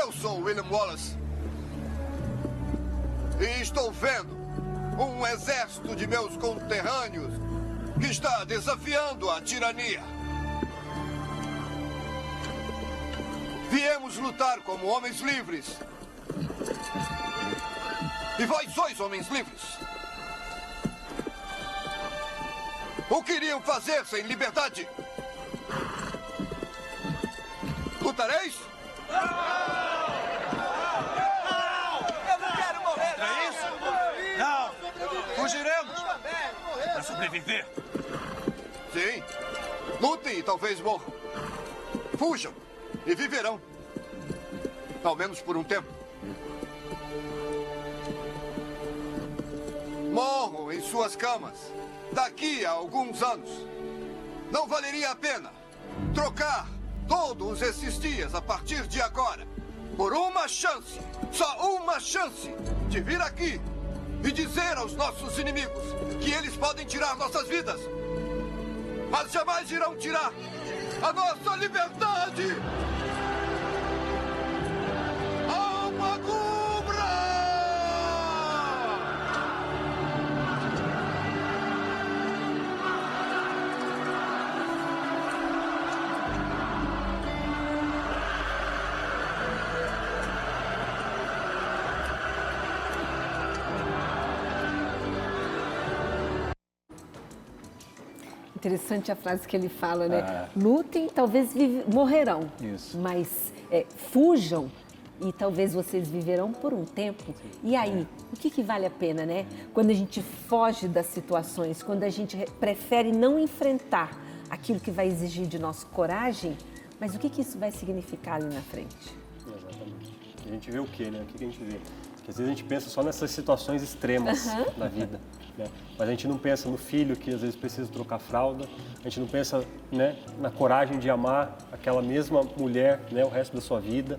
Eu sou William Wallace. E estou vendo um exército de meus conterrâneos que está desafiando a tirania. Viemos lutar como homens livres. E vós sois homens livres. O que iriam fazer sem liberdade? Lutareis? Eu não quero morrer! É isso? Não! Fugiremos! Sobreviver. Sim. Lutem e talvez morram. Fujam e viverão. Ao menos por um tempo. Morram em suas camas daqui a alguns anos. Não valeria a pena trocar todos esses dias a partir de agora por uma chance, só uma chance, de vir aqui e dizer aos nossos inimigos que eles podem tirar nossas vidas, mas jamais irão tirar a nossa liberdade! Interessante a frase que ele fala, né? Ah. Lutem, talvez vive- morrerão. Isso. Mas é, fujam e talvez vocês viverão por um tempo. E aí, o que, que vale a pena, né? Quando a gente foge das situações, quando a gente re- prefere não enfrentar aquilo que vai exigir de nós coragem, mas o que, que isso vai significar ali na frente? Exatamente. A gente vê o quê, né? O que que a gente vê? Porque às vezes a gente pensa só nessas situações extremas Aham. da vida, né? Mas a gente não pensa no filho que às vezes precisa trocar fralda, a gente não pensa né, na coragem de amar aquela mesma mulher né, o resto da sua vida,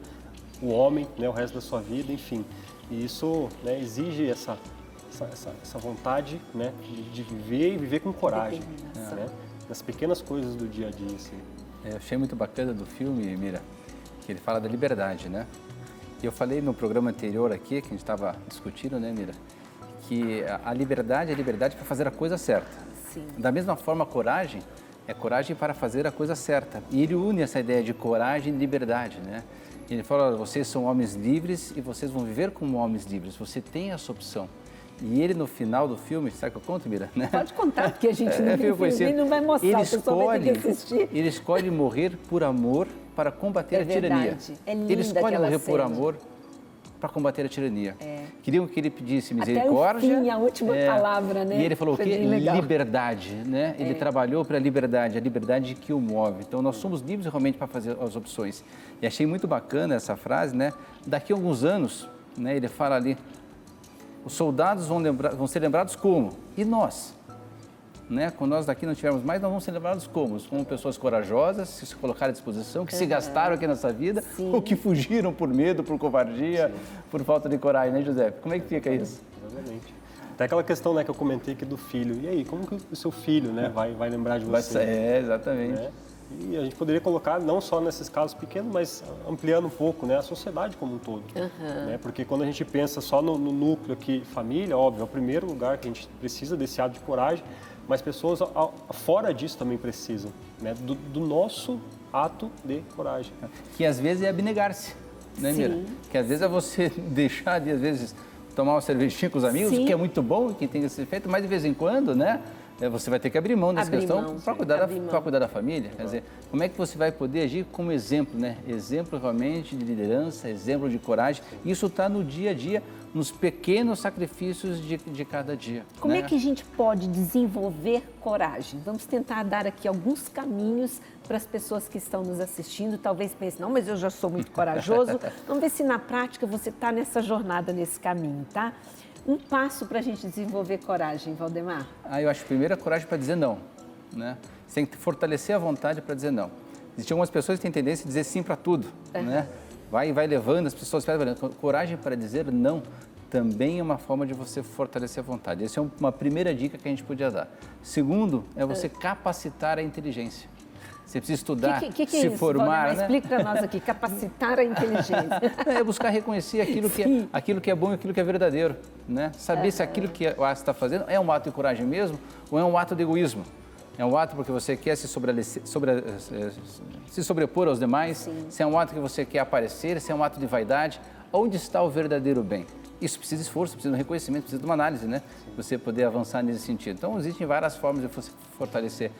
o homem né, o resto da sua vida, enfim. E isso né, exige essa, essa, essa, essa vontade né, de, de viver e viver com coragem, né? Nas pequenas coisas do dia a dia, assim. É, Eu achei muito bacana do filme, Mira, que ele fala da liberdade, né? E eu falei no programa anterior aqui, que a gente estava discutindo, né, Mira, que a- liberdade é liberdade para fazer a coisa certa. Sim. Da mesma forma, a coragem é coragem para fazer a coisa certa. E ele une essa ideia de coragem e liberdade, né? Ele fala, "Olha, vocês são homens livres e vocês vão viver como homens livres. Você tem essa opção. E ele, no final do filme, sabe que eu conto, Mira? Né? Pode contar, porque a gente não É, viu o filme não vai mostrar, ele escolhe, assistir. ele escolhe morrer por amor para combater É a tirania. É linda ele escolhe morrer por cena. amor para combater a tirania. É. Queriam que ele pedisse Até o misericórdia. é, fim, a última palavra, né? E ele falou o Foi quê? bem legal. Liberdade, né? Ele É. trabalhou para a liberdade, a liberdade que o move. Então nós somos livres realmente para fazer as opções. E achei muito bacana essa frase, né? Daqui a alguns anos, né? Ele fala ali, os soldados vão, lembrar, vão ser lembrados como? E nós? Né? Quando nós daqui não tivermos mais, nós vamos ser lembrados como? Como pessoas corajosas, que se colocaram à disposição, que se Uhum. gastaram aqui nessa vida, ou que fugiram por medo, por covardia, por falta de coragem, né, José? Como é que fica isso? Exatamente. Até aquela questão né, que eu comentei aqui do filho. E aí, como que o seu filho né, vai, vai lembrar de você? é, exatamente. Né? E a gente poderia colocar não só nesses casos pequenos, mas ampliando um pouco né, a sociedade como um todo. Aham. Né? Porque quando a gente pensa só no, no núcleo aqui, família, óbvio, é o primeiro lugar que a gente precisa desse ato de coragem, mas pessoas fora disso também precisam, né? do, do nosso ato de coragem. Que às vezes é abnegar-se, né, Sim. Mira? Que às vezes é você deixar de, às vezes, tomar uma cervejinha com os amigos, Sim. que é muito bom e que tem que ser feito, mas de vez em quando, né? é, Você vai ter que abrir mão dessa Abrir questão para cuidar, cuidar da família. Quer dizer, como é que você vai poder agir como exemplo, né? Exemplo realmente de liderança, exemplo de coragem. Isso está no dia a dia, nos pequenos sacrifícios de, de cada dia. Como né? é que a gente pode desenvolver coragem? Vamos tentar dar aqui alguns caminhos para as pessoas que estão nos assistindo. Talvez pensem, não, mas eu já sou muito corajoso. Vamos ver se na prática você está nessa jornada, nesse caminho, tá? Um passo para a gente desenvolver coragem, Valdemar. Ah, eu acho que primeiro a coragem para dizer não. Né? Você tem que fortalecer a vontade para dizer não. Existem algumas pessoas que têm tendência a dizer sim para tudo. Né? Vai, vai levando, as pessoas coragem para dizer não também é uma forma de você fortalecer a vontade. Essa é um- uma primeira dica que a gente podia dar. Segundo, é você capacitar a inteligência. Você precisa estudar, que, que, que é se isso, formar. Né? Explica para nós aqui, capacitar a inteligência. É buscar reconhecer aquilo que, é, aquilo que é bom e aquilo que é verdadeiro. Né? Saber se aquilo que o ato está fazendo é um ato de coragem mesmo ou é um ato de egoísmo. É um ato porque você quer se, sobre, eh, se sobrepor aos demais, se é um ato que você quer aparecer, se é um ato de vaidade. Onde está o verdadeiro bem? Isso precisa de esforço, precisa de um reconhecimento, precisa de uma análise, né? Você poder avançar nesse sentido. Então, existem várias formas de você fortalecer,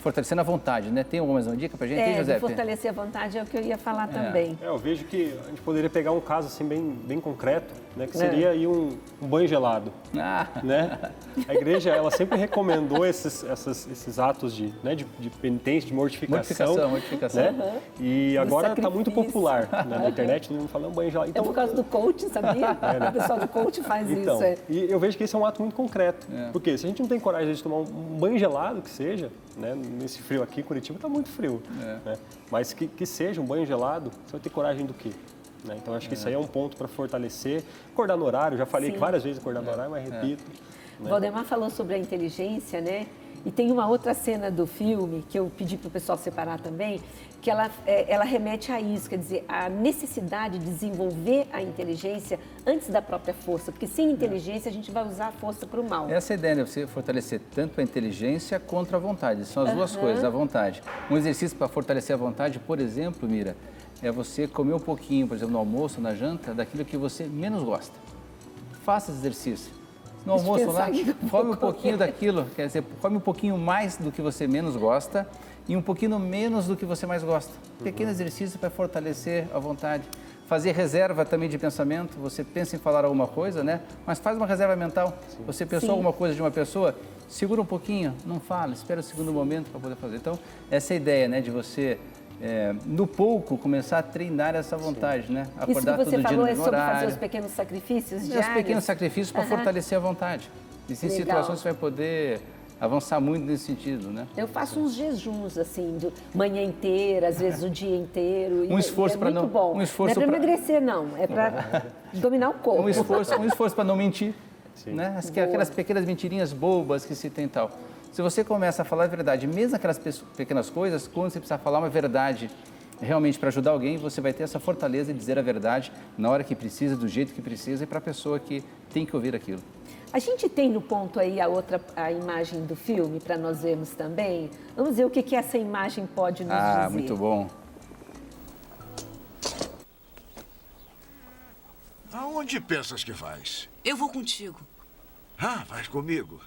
fortalecendo a vontade, né? Tem alguma mais uma dica para gente, hein, É, José? fortalecer a vontade é o que eu ia falar também. É, eu vejo que a gente poderia pegar um caso assim bem, bem concreto, né, que É. seria aí um, um banho gelado. Ah. Né? A igreja ela sempre recomendou esses, essas- esses atos de, né, de, de penitência, de mortificação. Mortificação, mortificação. Né? Uhum. E Do agora está muito popular né, na internet, todo mundo falando banho gelado. É por causa do coach, sabia? É, né? O pessoal do coach faz Então, isso. É. e eu vejo que esse é um ato muito concreto. É. Porque se a gente não tem coragem de tomar um banho gelado que seja, né, nesse frio aqui, Curitiba está muito frio, É. né, mas que, que seja um banho gelado, você vai ter coragem do quê? Né? Então, acho que isso aí é um ponto para fortalecer. Acordar no horário, já falei Sim. várias vezes acordar no horário, mas É. repito. né? Valdemar falou sobre a inteligência, né? E tem uma outra cena do filme que eu pedi para o pessoal separar também, que ela, é, ela remete a isso, quer dizer, a necessidade de desenvolver a inteligência antes da própria força, porque sem inteligência a gente vai usar a força para o mal. Essa é a ideia, né? Você fortalecer tanto a inteligência quanto a vontade. São as duas Aham. coisas, a vontade. Um exercício para fortalecer a vontade, por exemplo, Mira, é você comer um pouquinho, por exemplo, no almoço, na janta, daquilo que você menos gosta. Faça esse exercício. No almoço lá, vou come um comer. pouquinho daquilo, quer dizer, come um pouquinho mais do que você menos gosta e um pouquinho menos do que você mais gosta. Pequeno exercício para fortalecer a vontade. Fazer reserva também de pensamento. Você pensa em falar alguma coisa, né? Mas faz uma reserva mental. Você pensou Sim. alguma coisa de uma pessoa, segura um pouquinho, não fala, espera o segundo momento para poder fazer. Então, essa é ideia, né, de você, é, no pouco, começar a treinar essa vontade, né? Isso que Acordar você todo dia falou no é sobre fazer os pequenos sacrifícios É, diários? os pequenos sacrifícios para Aham. fortalecer a vontade. Existem Legal. situações você vai poder avançar muito nesse sentido, né? Eu faço uns jejuns, assim, de manhã inteira, às vezes o dia inteiro. e- Um esforço e é muito não- bom. um esforço não é para pra- emagrecer, não. É para dominar o corpo. Um esforço, um esforço para não mentir, né? As- Boa. Aquelas pequenas mentirinhas bobas que se tem e tal. Se você começa a falar a verdade, mesmo aquelas pequenas coisas, quando você precisar falar uma verdade realmente para ajudar alguém, você vai ter essa fortaleza de dizer a verdade na hora que precisa, do jeito que precisa e para a pessoa que tem que ouvir aquilo. A gente tem no ponto aí a outra a imagem do filme para nós vermos também. Vamos ver o que, que essa imagem pode nos Ah, dizer. muito bom. Aonde pensas que vais? Eu vou contigo. Ah, vai comigo.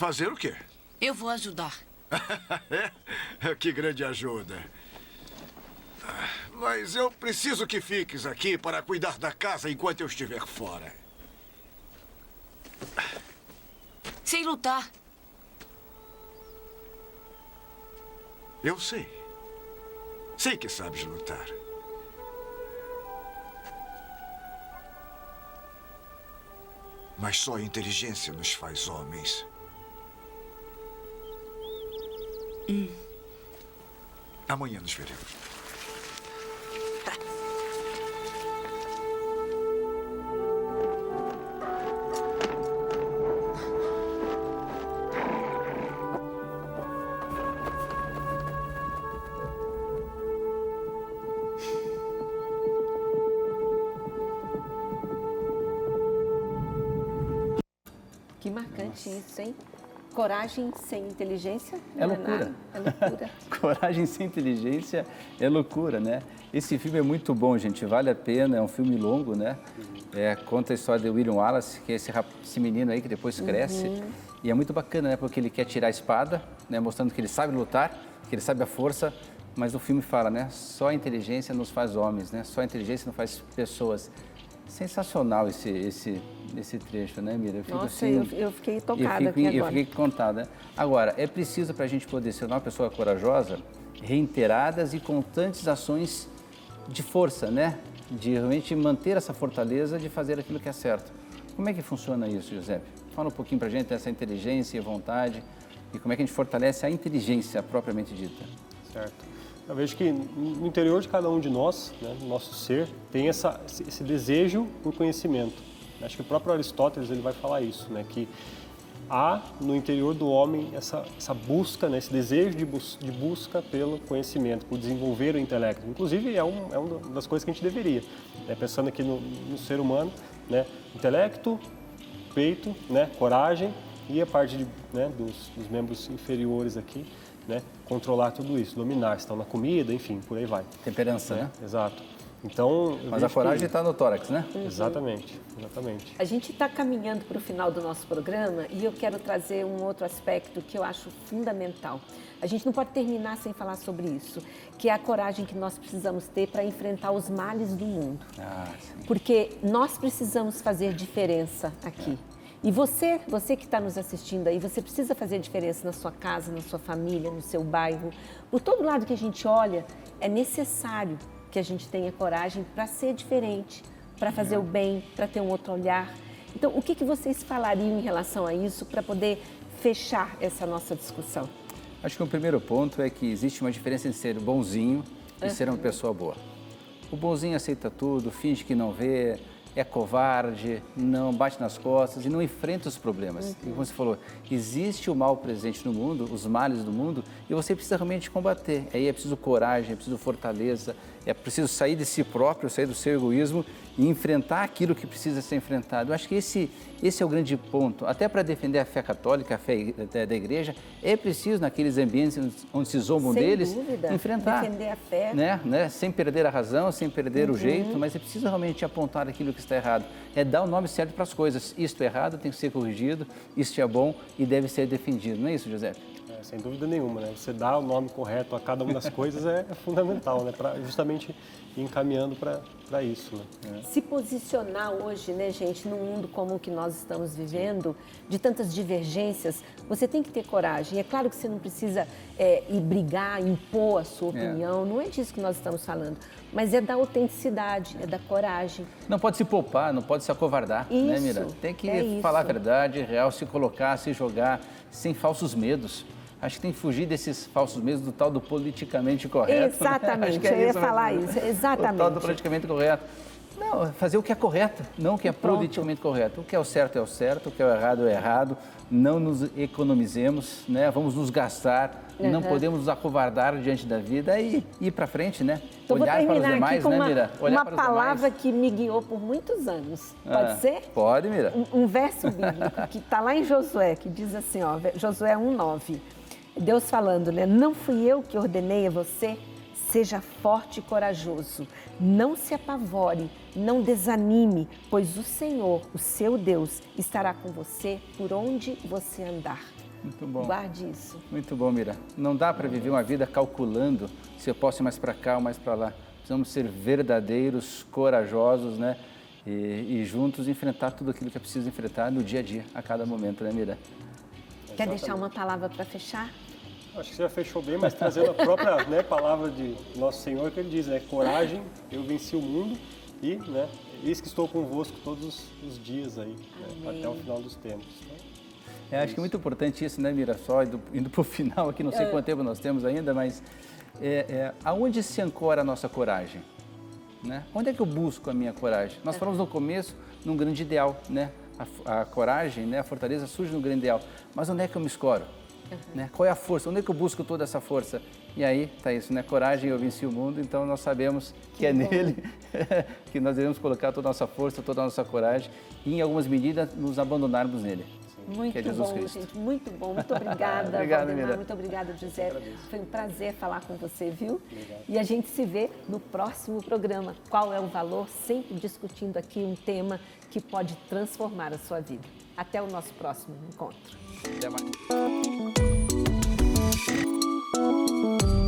Fazer o quê? Eu vou ajudar. É? que grande ajuda. Mas eu preciso que fiques aqui para cuidar da casa enquanto eu estiver fora. Sei lutar. Eu sei. Sei que sabes lutar. Mas só a inteligência nos faz homens. Aman yanlış veriyorum. Coragem sem inteligência É loucura. É loucura. Coragem sem inteligência é loucura, né? Esse filme é muito bom, gente. Vale a pena. É um filme longo, né? É, conta a história de William Wallace, que é esse, rap- esse menino aí que depois cresce. Uhum. E é muito bacana, né? Porque ele quer tirar a espada, né? Mostrando que ele sabe lutar, que ele sabe a força. Mas o filme fala, né? Só a inteligência nos faz homens, né? Só a inteligência não faz pessoas. Sensacional esse, esse, esse trecho, né, Mira? Eu fico Nossa, assim- eu, eu fiquei tocada eu aqui fico, eu agora. fiquei contada. Agora, é preciso para a gente poder ser uma pessoa corajosa, reiteradas e constantes ações de força, né? De realmente manter essa fortaleza de fazer aquilo que é certo. Como é que funciona isso, Giuseppe? Fala um pouquinho para a gente dessa inteligência e vontade e como é que a gente fortalece a inteligência propriamente dita. Certo. Eu vejo que no interior de cada um de nós, né, no nosso ser, tem essa, esse desejo por conhecimento. Acho que o próprio Aristóteles ele vai falar isso, né, que há no interior do homem essa, essa busca, né, esse desejo de, bus de busca pelo conhecimento, por desenvolver o intelecto. Inclusive, é, um, é uma das coisas que a gente deveria. né, pensando aqui no, no ser humano, né, intelecto, peito, né, coragem e a parte de, né, dos, dos membros inferiores aqui, né, controlar tudo isso, dominar, estão na comida, enfim, por aí vai. Temperança, né? Exato. Então, Mas a coragem que- está no tórax, né? Exatamente, exatamente. A gente está caminhando para o final do nosso programa e eu quero trazer um outro aspecto que eu acho fundamental. A gente não pode terminar sem falar sobre isso, que é a coragem que nós precisamos ter para enfrentar os males do mundo. Ah, sim. Porque nós precisamos fazer diferença aqui. E você, você que está nos assistindo aí, você precisa fazer diferença na sua casa, na sua família, no seu bairro. Por todo lado que a gente olha, é necessário que a gente tenha coragem para ser diferente, para fazer o bem, para ter um outro olhar. Então, o que, que vocês falariam em relação a isso para poder fechar essa nossa discussão? Acho que o primeiro ponto é que existe uma diferença entre ser bonzinho e ser uma pessoa boa. O bonzinho aceita tudo, finge que não vê, é covarde, não bate nas costas e não enfrenta os problemas. E como você falou, existe o mal presente no mundo, os males do mundo, e você precisa realmente combater. Aí é preciso coragem, é preciso fortaleza, é preciso sair de si próprio, sair do seu egoísmo e enfrentar aquilo que precisa ser enfrentado. Eu acho que esse, esse é o grande ponto. Até para defender a fé católica, a fé da, da igreja, é preciso, naqueles ambientes onde se zombam Sem deles, dúvida, enfrentar. defender a fé. Né? Né? Sem perder a razão, sem perder Uhum. o jeito, mas é preciso realmente apontar aquilo que está errado. É dar o nome certo para as coisas. Isto é errado, tem que ser corrigido, isto é bom e deve ser defendido. Não é isso, José? É, sem dúvida nenhuma, né? Você dar o nome correto a cada uma das coisas é, é fundamental, né? Pra justamente ir encaminhando para isso, né? se posicionar hoje, né, gente, num mundo como o que nós estamos vivendo, de tantas divergências, você tem que ter coragem. É claro que você não precisa é, ir brigar, impor a sua É. opinião, não é disso que nós estamos falando, mas é da autenticidade, é da coragem. Não pode se poupar, não pode se acovardar, né, Isso, Mira? Tem que é isso. falar a verdade, real, se colocar, se jogar, sem falsos medos. Acho que tem que fugir desses falsos medos do tal do politicamente correto. né? Exatamente, Acho que é eu ia falar né? isso, O tal do exatamente. politicamente correto. Não, fazer o que é correto, não o que é Pronto. politicamente correto. O que é o certo é o certo, o que é o errado é o errado. Não nos economizemos, né? Vamos nos gastar, não Uhum. podemos nos acovardar diante da vida e ir para frente, né? Então, Olhar para os demais, né, uma, Mira? Olhar uma para os palavra que me guiou por muitos anos. Pode Ah, ser? Pode, Mira. Um, um verso bíblico que está lá em Josué, que diz assim, ó, Josué 1,9. Deus falando, né? Não fui eu que ordenei a você Seja forte e corajoso. Não se apavore, não desanime, pois o Senhor, o seu Deus, estará com você por onde você andar. Muito bom. Guarde isso. Muito bom, Mira. Não dá para viver uma vida calculando se eu posso ir mais para cá ou mais para lá. Precisamos ser verdadeiros, corajosos, né? E, e, juntos enfrentar tudo aquilo que é preciso enfrentar no dia a dia, a cada momento, né, Mira? Quer deixar uma palavra para fechar? Acho que você já fechou bem, mas trazendo a própria né, palavra de Nosso Senhor, que ele diz, né? Coragem, eu venci o mundo e, né? Eis que estou convosco todos os dias aí, né, até o final dos tempos. É, acho que é muito importante isso, né, Mira? Só indo, indo para o final aqui, não sei É. quanto tempo nós temos ainda, mas é, é, aonde se ancora a nossa coragem? Né? Onde é que eu busco a minha coragem? Nós falamos no começo num grande ideal, né? A, a coragem, né? a fortaleza surge no grande ideal. Mas onde é que eu me escoro? Né? Qual é a força? Onde é que eu busco toda essa força? E aí está isso, né? Coragem, eu venci o mundo, então nós sabemos que, Que é bom. nele que nós devemos colocar toda a nossa força, toda a nossa coragem e, em algumas medidas, nos abandonarmos nele. Muito que é bom, Cristo. gente. Muito bom. Muito obrigada, Obrigado, Valdemar. Muito obrigada, José. Foi um prazer falar com você, viu? E a gente se vê no próximo programa. Qual é o valor? Sempre discutindo aqui um tema que pode transformar a sua vida. Até o nosso próximo encontro. Até mais. Thank you.